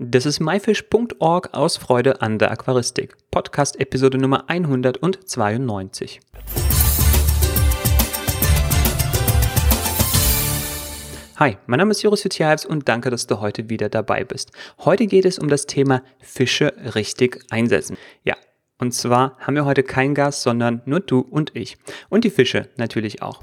Das ist myfish.org aus Freude an der Aquaristik. Podcast Episode Nummer 192. Hi, mein Name ist Joris Jutjavs und danke, dass du heute wieder dabei bist. Heute geht es um das Thema Fische richtig einsetzen. Ja, und zwar haben wir heute kein Gas, sondern nur du und ich. Und die Fische natürlich auch.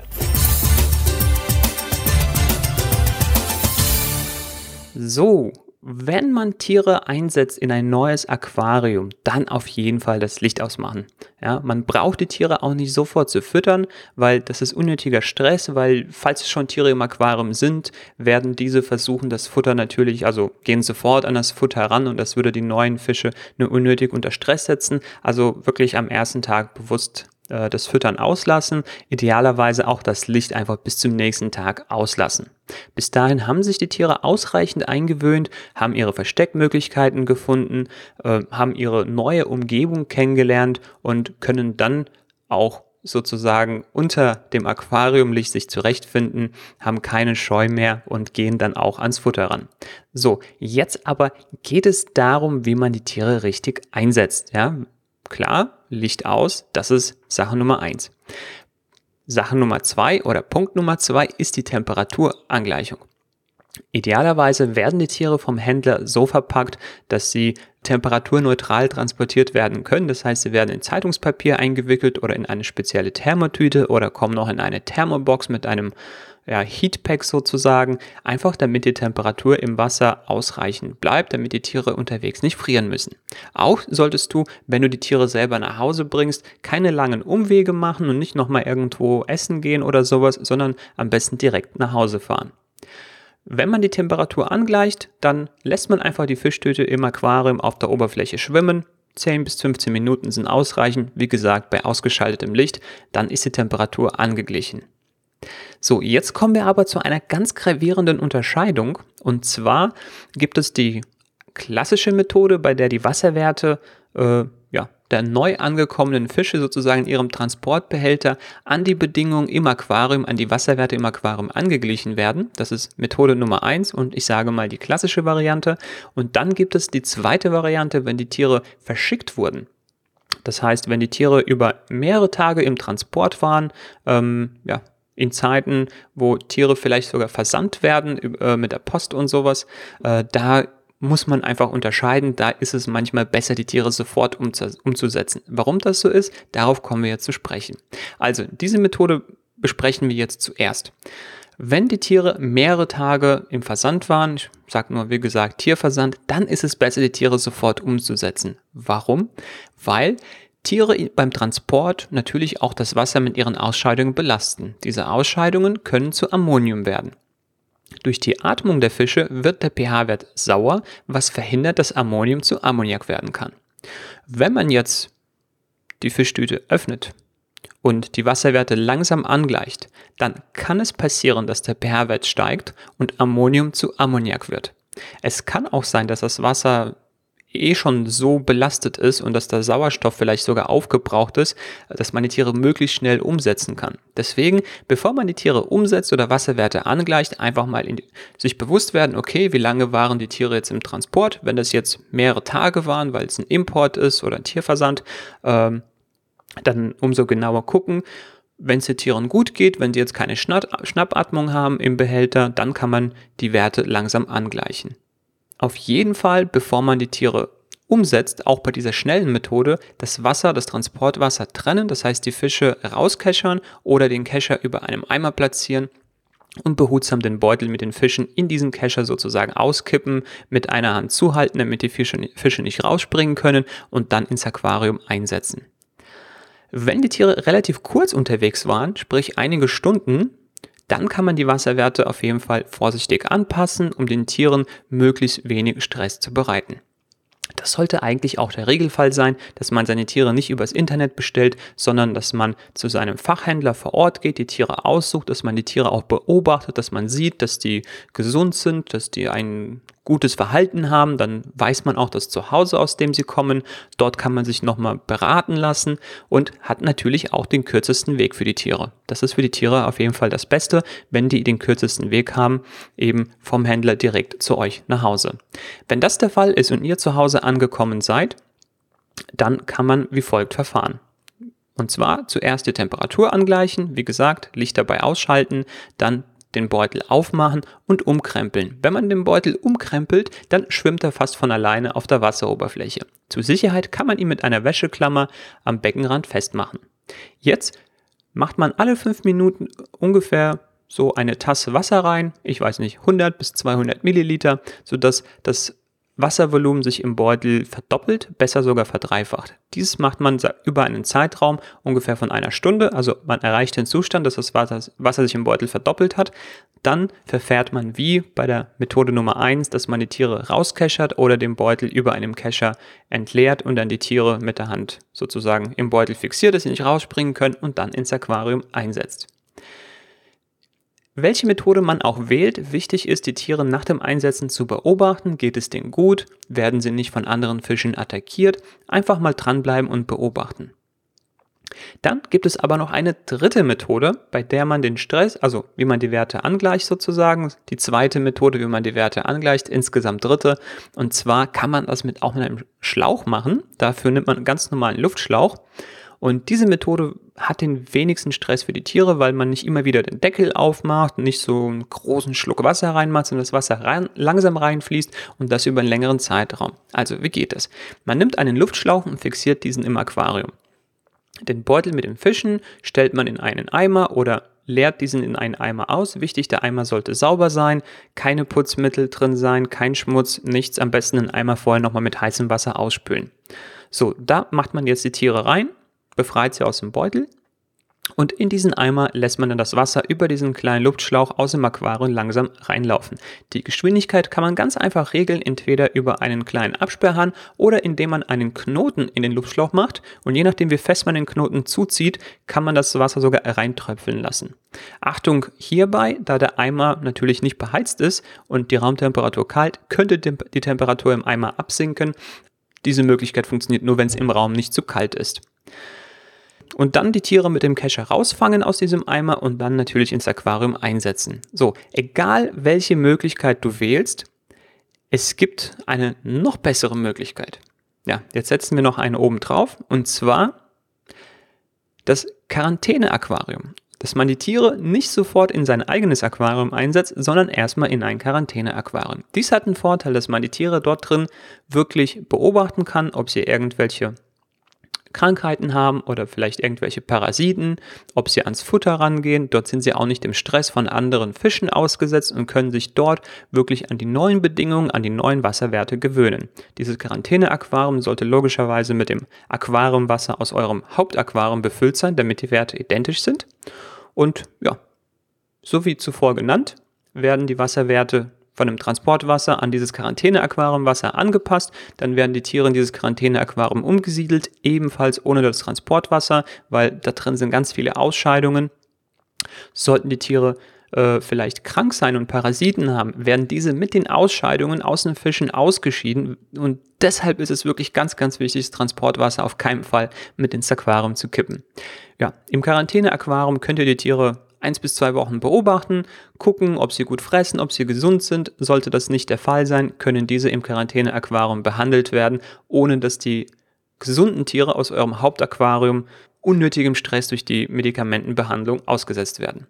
So, wenn man Tiere einsetzt in ein neues Aquarium, dann auf jeden Fall das Licht ausmachen. Ja, man braucht die Tiere auch nicht sofort zu füttern, weil das ist unnötiger Stress, weil falls schon Tiere im Aquarium sind, werden diese versuchen, das Futter natürlich, also gehen sofort an das Futter ran und das würde die neuen Fische nur unnötig unter Stress setzen. Also wirklich am ersten Tag bewusst äh, das Füttern auslassen, idealerweise auch das Licht einfach bis zum nächsten Tag auslassen. Bis dahin haben sich die Tiere ausreichend eingewöhnt, haben ihre Versteckmöglichkeiten gefunden, äh, haben ihre neue Umgebung kennengelernt und können dann auch sozusagen unter dem Aquariumlicht sich zurechtfinden, haben keine Scheu mehr und gehen dann auch ans Futter ran. So, jetzt aber geht es darum, wie man die Tiere richtig einsetzt. Ja, klar, Licht aus, das ist Sache Nummer eins. Sache Nummer zwei oder Punkt Nummer zwei ist die Temperaturangleichung. Idealerweise werden die Tiere vom Händler so verpackt, dass sie temperaturneutral transportiert werden können. Das heißt, sie werden in Zeitungspapier eingewickelt oder in eine spezielle Thermotüte oder kommen noch in eine Thermobox mit einem ja, Heatpack sozusagen, einfach damit die Temperatur im Wasser ausreichend bleibt, damit die Tiere unterwegs nicht frieren müssen. Auch solltest du, wenn du die Tiere selber nach Hause bringst, keine langen Umwege machen und nicht nochmal irgendwo essen gehen oder sowas, sondern am besten direkt nach Hause fahren. Wenn man die Temperatur angleicht, dann lässt man einfach die Fischtüte im Aquarium auf der Oberfläche schwimmen. 10 bis 15 Minuten sind ausreichend, wie gesagt, bei ausgeschaltetem Licht, dann ist die Temperatur angeglichen. So, jetzt kommen wir aber zu einer ganz gravierenden Unterscheidung. Und zwar gibt es die klassische Methode, bei der die Wasserwerte äh, der neu angekommenen Fische sozusagen in ihrem Transportbehälter an die Bedingungen im Aquarium, an die Wasserwerte im Aquarium angeglichen werden. Das ist Methode Nummer eins und ich sage mal die klassische Variante. Und dann gibt es die zweite Variante, wenn die Tiere verschickt wurden. Das heißt, wenn die Tiere über mehrere Tage im Transport waren, ähm, ja, in Zeiten, wo Tiere vielleicht sogar versandt werden äh, mit der Post und sowas, äh, da muss man einfach unterscheiden. Da ist es manchmal besser, die Tiere sofort umzusetzen. Warum das so ist, darauf kommen wir jetzt zu sprechen. Also, diese Methode besprechen wir jetzt zuerst. Wenn die Tiere mehrere Tage im Versand waren, ich sage nur, wie gesagt, Tierversand, dann ist es besser, die Tiere sofort umzusetzen. Warum? Weil Tiere beim Transport natürlich auch das Wasser mit ihren Ausscheidungen belasten. Diese Ausscheidungen können zu Ammonium werden. Durch die Atmung der Fische wird der pH-Wert sauer, was verhindert, dass Ammonium zu Ammoniak werden kann. Wenn man jetzt die Fischtüte öffnet und die Wasserwerte langsam angleicht, dann kann es passieren, dass der pH-Wert steigt und Ammonium zu Ammoniak wird. Es kann auch sein, dass das Wasser eh schon so belastet ist und dass der Sauerstoff vielleicht sogar aufgebraucht ist, dass man die Tiere möglichst schnell umsetzen kann. Deswegen, bevor man die Tiere umsetzt oder Wasserwerte angleicht, einfach mal in, sich bewusst werden, okay, wie lange waren die Tiere jetzt im Transport? Wenn das jetzt mehrere Tage waren, weil es ein Import ist oder ein Tierversand, ähm, dann umso genauer gucken. Wenn es den Tieren gut geht, wenn sie jetzt keine Schnappatmung haben im Behälter, dann kann man die Werte langsam angleichen auf jeden Fall, bevor man die Tiere umsetzt, auch bei dieser schnellen Methode, das Wasser, das Transportwasser trennen, das heißt die Fische rauskeschern oder den Kescher über einem Eimer platzieren und behutsam den Beutel mit den Fischen in diesen Kescher sozusagen auskippen, mit einer Hand zuhalten, damit die Fische, Fische nicht rausspringen können und dann ins Aquarium einsetzen. Wenn die Tiere relativ kurz unterwegs waren, sprich einige Stunden, dann kann man die Wasserwerte auf jeden Fall vorsichtig anpassen, um den Tieren möglichst wenig Stress zu bereiten. Das sollte eigentlich auch der Regelfall sein, dass man seine Tiere nicht übers Internet bestellt, sondern dass man zu seinem Fachhändler vor Ort geht, die Tiere aussucht, dass man die Tiere auch beobachtet, dass man sieht, dass die gesund sind, dass die einen gutes Verhalten haben, dann weiß man auch das Zuhause, aus dem sie kommen. Dort kann man sich nochmal beraten lassen und hat natürlich auch den kürzesten Weg für die Tiere. Das ist für die Tiere auf jeden Fall das Beste, wenn die den kürzesten Weg haben, eben vom Händler direkt zu euch nach Hause. Wenn das der Fall ist und ihr zu Hause angekommen seid, dann kann man wie folgt verfahren. Und zwar zuerst die Temperatur angleichen, wie gesagt, Licht dabei ausschalten, dann den Beutel aufmachen und umkrempeln. Wenn man den Beutel umkrempelt, dann schwimmt er fast von alleine auf der Wasseroberfläche. Zur Sicherheit kann man ihn mit einer Wäscheklammer am Beckenrand festmachen. Jetzt macht man alle fünf Minuten ungefähr so eine Tasse Wasser rein, ich weiß nicht, 100 bis 200 Milliliter, sodass das Wasservolumen sich im Beutel verdoppelt, besser sogar verdreifacht. Dieses macht man über einen Zeitraum ungefähr von einer Stunde, also man erreicht den Zustand, dass das Wasser, sich im Beutel verdoppelt hat. Dann verfährt man wie bei der Methode Nummer eins, dass man die Tiere rauskechert oder den Beutel über einem Kescher entleert und dann die Tiere mit der Hand sozusagen im Beutel fixiert, dass sie nicht rausspringen können und dann ins Aquarium einsetzt. Welche Methode man auch wählt, wichtig ist, die Tiere nach dem Einsetzen zu beobachten. Geht es denen gut? Werden sie nicht von anderen Fischen attackiert? Einfach mal dranbleiben und beobachten. Dann gibt es aber noch eine dritte Methode, bei der man den Stress, also wie man die Werte angleicht sozusagen, die zweite Methode, wie man die Werte angleicht, insgesamt dritte. Und zwar kann man das mit auch mit einem Schlauch machen. Dafür nimmt man einen ganz normalen Luftschlauch und diese Methode hat den wenigsten Stress für die Tiere, weil man nicht immer wieder den Deckel aufmacht, nicht so einen großen Schluck Wasser reinmacht, sondern das Wasser rein, langsam reinfließt und das über einen längeren Zeitraum. Also, wie geht das? Man nimmt einen Luftschlauch und fixiert diesen im Aquarium. Den Beutel mit den Fischen stellt man in einen Eimer oder leert diesen in einen Eimer aus. Wichtig, der Eimer sollte sauber sein, keine Putzmittel drin sein, kein Schmutz, nichts. Am besten den Eimer vorher nochmal mit heißem Wasser ausspülen. So, da macht man jetzt die Tiere rein befreit sie aus dem Beutel und in diesen Eimer lässt man dann das Wasser über diesen kleinen Luftschlauch aus dem Aquarium langsam reinlaufen. Die Geschwindigkeit kann man ganz einfach regeln, entweder über einen kleinen Absperrhahn oder indem man einen Knoten in den Luftschlauch macht und je nachdem wie fest man den Knoten zuzieht, kann man das Wasser sogar reintröpfeln lassen. Achtung hierbei, da der Eimer natürlich nicht beheizt ist und die Raumtemperatur kalt, könnte die Temperatur im Eimer absinken. Diese Möglichkeit funktioniert nur, wenn es im Raum nicht zu kalt ist und dann die Tiere mit dem Kescher rausfangen aus diesem Eimer und dann natürlich ins Aquarium einsetzen. So, egal welche Möglichkeit du wählst, es gibt eine noch bessere Möglichkeit. Ja, jetzt setzen wir noch eine oben drauf und zwar das Quarantäne-Aquarium. Dass man die Tiere nicht sofort in sein eigenes Aquarium einsetzt, sondern erstmal in ein Quarantäne-Aquarium. Dies hat den Vorteil, dass man die Tiere dort drin wirklich beobachten kann, ob sie irgendwelche Krankheiten haben oder vielleicht irgendwelche Parasiten, ob sie ans Futter rangehen. Dort sind sie auch nicht dem Stress von anderen Fischen ausgesetzt und können sich dort wirklich an die neuen Bedingungen, an die neuen Wasserwerte gewöhnen. Dieses Quarantäne-Aquarium sollte logischerweise mit dem Aquariumwasser aus eurem Hauptaquarium befüllt sein, damit die Werte identisch sind. Und ja, so wie zuvor genannt, werden die Wasserwerte von dem Transportwasser an dieses Quarantäne-Aquariumwasser angepasst. Dann werden die Tiere in dieses Quarantäne-Aquarium umgesiedelt, ebenfalls ohne das Transportwasser, weil da drin sind ganz viele Ausscheidungen. Sollten die Tiere äh, vielleicht krank sein und Parasiten haben, werden diese mit den Ausscheidungen aus den Fischen ausgeschieden. Und deshalb ist es wirklich ganz, ganz wichtig, das Transportwasser auf keinen Fall mit ins Aquarium zu kippen. Ja, im Quarantäne-Aquarium könnt ihr die Tiere eins bis zwei Wochen beobachten, gucken, ob sie gut fressen, ob sie gesund sind. Sollte das nicht der Fall sein, können diese im Quarantäne-Aquarium behandelt werden, ohne dass die gesunden Tiere aus eurem Hauptaquarium unnötigem Stress durch die Medikamentenbehandlung ausgesetzt werden.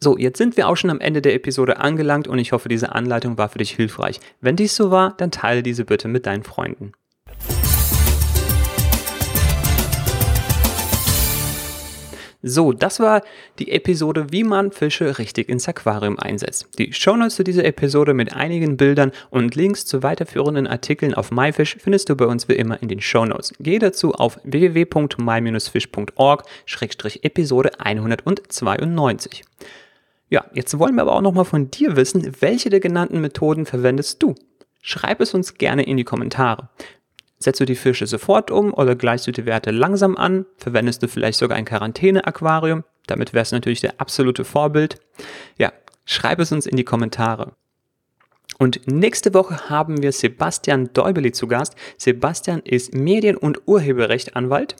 So, jetzt sind wir auch schon am Ende der Episode angelangt und ich hoffe, diese Anleitung war für dich hilfreich. Wenn dies so war, dann teile diese bitte mit deinen Freunden. So, das war die Episode, wie man Fische richtig ins Aquarium einsetzt. Die Shownotes zu dieser Episode mit einigen Bildern und Links zu weiterführenden Artikeln auf MyFish findest du bei uns wie immer in den Shownotes. Geh dazu auf www.my-fish.org-episode 192. Ja, jetzt wollen wir aber auch nochmal von dir wissen, welche der genannten Methoden verwendest du? Schreib es uns gerne in die Kommentare. Setzt du die Fische sofort um oder gleichst du die Werte langsam an? Verwendest du vielleicht sogar ein Quarantäne-Aquarium? Damit wärst du natürlich der absolute Vorbild. Ja, schreib es uns in die Kommentare. Und nächste Woche haben wir Sebastian Däubeli zu Gast. Sebastian ist Medien- und Urheberrechtanwalt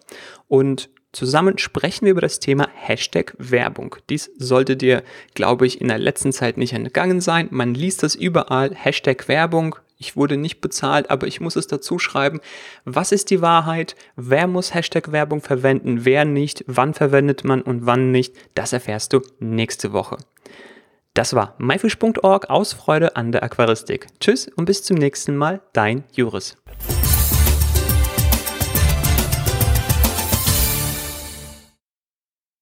und Zusammen sprechen wir über das Thema Hashtag Werbung. Dies sollte dir, glaube ich, in der letzten Zeit nicht entgangen sein. Man liest das überall. Hashtag Werbung. Ich wurde nicht bezahlt, aber ich muss es dazu schreiben. Was ist die Wahrheit? Wer muss Hashtag Werbung verwenden? Wer nicht? Wann verwendet man und wann nicht? Das erfährst du nächste Woche. Das war myfish.org aus Freude an der Aquaristik. Tschüss und bis zum nächsten Mal, dein Juris.